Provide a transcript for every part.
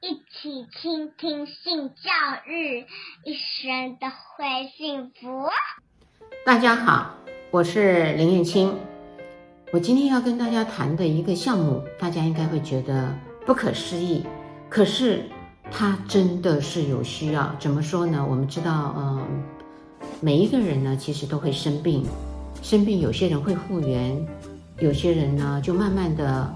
一起倾听性教育，一生都会幸福。大家好，我是林燕青。我今天要跟大家谈的一个项目，大家应该会觉得不可思议，可是它真的是有需要。怎么说呢？我们知道，嗯、每一个人呢，其实都会生病，生病有些人会复原，有些人呢，就慢慢的。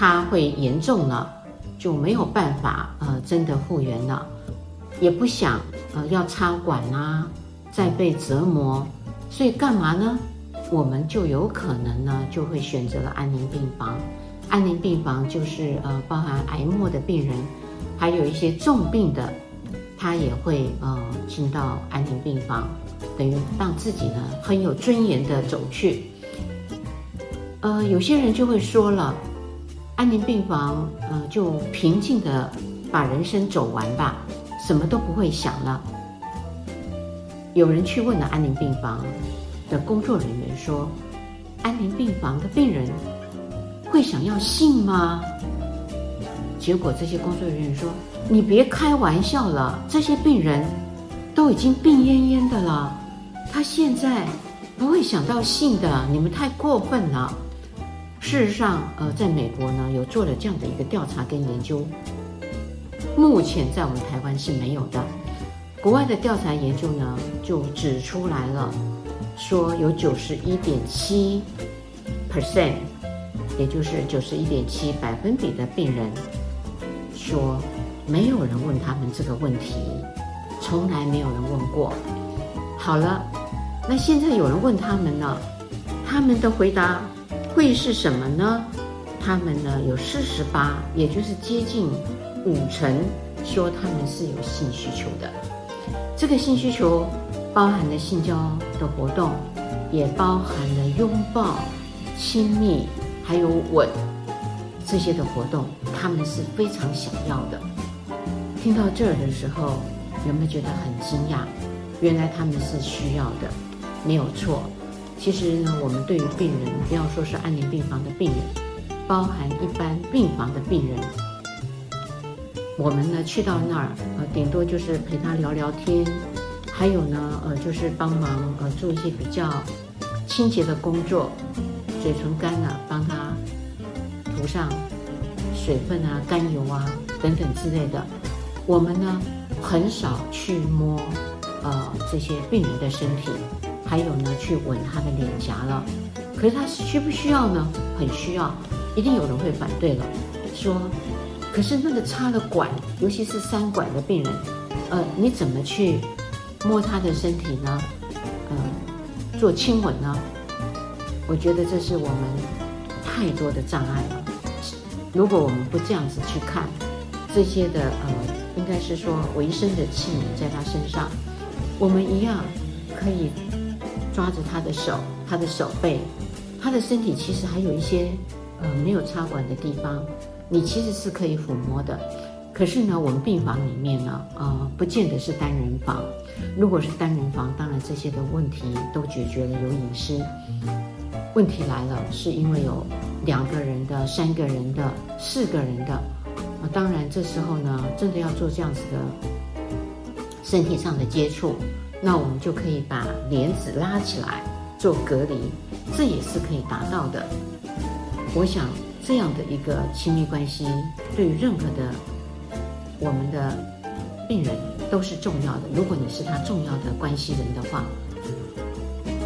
他会严重了，就没有办法呃，真的复原了，也不想呃要插管啊，再被折磨，所以干嘛呢？我们就有可能呢就会选择了安宁病房。安宁病房就是呃包含癌末的病人，还有一些重病的，他也会呃进到安宁病房，等于让自己呢很有尊严的走去。呃，有些人就会说了。安宁病房，呃，就平静的把人生走完吧，什么都不会想了。有人去问了安宁病房的工作人员说：“安宁病房的病人会想要性吗？”结果这些工作人员说：“你别开玩笑了，这些病人都已经病恹恹的了，他现在不会想到性的，你们太过分了。”事实上，呃，在美国呢，有做了这样的一个调查跟研究，目前在我们台湾是没有的。国外的调查研究呢，就指出来了，说有九十一点七 percent，也就是九十一点七百分比的病人说，没有人问他们这个问题，从来没有人问过。好了，那现在有人问他们了，他们的回答。会是什么呢？他们呢有四十八，也就是接近五成，说他们是有性需求的。这个性需求包含了性交的活动，也包含了拥抱、亲密，还有吻这些的活动，他们是非常想要的。听到这儿的时候，有没有觉得很惊讶？原来他们是需要的，没有错。其实呢，我们对于病人，不要说是安宁病房的病人，包含一般病房的病人，我们呢去到那儿，呃，顶多就是陪他聊聊天，还有呢，呃，就是帮忙呃做一些比较清洁的工作，嘴唇干了，帮他涂上水分啊、甘油啊等等之类的。我们呢很少去摸呃这些病人的身体。还有呢，去吻他的脸颊了，可是他需不需要呢？很需要，一定有人会反对了，说，可是那个插了管，尤其是三管的病人，呃，你怎么去摸他的身体呢？呃，做亲吻呢？我觉得这是我们太多的障碍了。如果我们不这样子去看这些的，呃，应该是说维生的器皿在他身上，我们一样可以。抓着他的手，他的手背，他的身体其实还有一些呃没有插管的地方，你其实是可以抚摸的。可是呢，我们病房里面呢，呃，不见得是单人房。如果是单人房，当然这些的问题都解决了，有隐私。问题来了，是因为有两个人的、三个人的、四个人的，啊，当然这时候呢，真的要做这样子的身体上的接触。那我们就可以把帘子拉起来做隔离，这也是可以达到的。我想这样的一个亲密关系，对于任何的我们的病人都是重要的。如果你是他重要的关系人的话，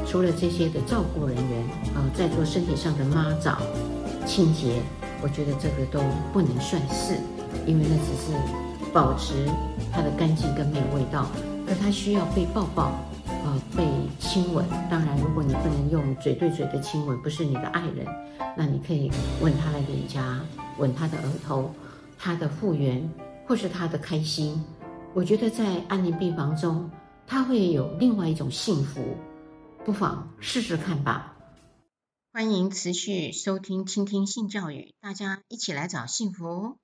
除了这些的照顾人员，呃，在做身体上的抹澡、清洁，我觉得这个都不能算是，因为那只是保持它的干净跟没有味道。可他需要被抱抱，呃，被亲吻。当然，如果你不能用嘴对嘴的亲吻，不是你的爱人，那你可以吻他的脸颊，吻他的额头，他的复原，或是他的开心。我觉得在安宁病房中，他会有另外一种幸福，不妨试试看吧。欢迎持续收听、倾听性教育，大家一起来找幸福。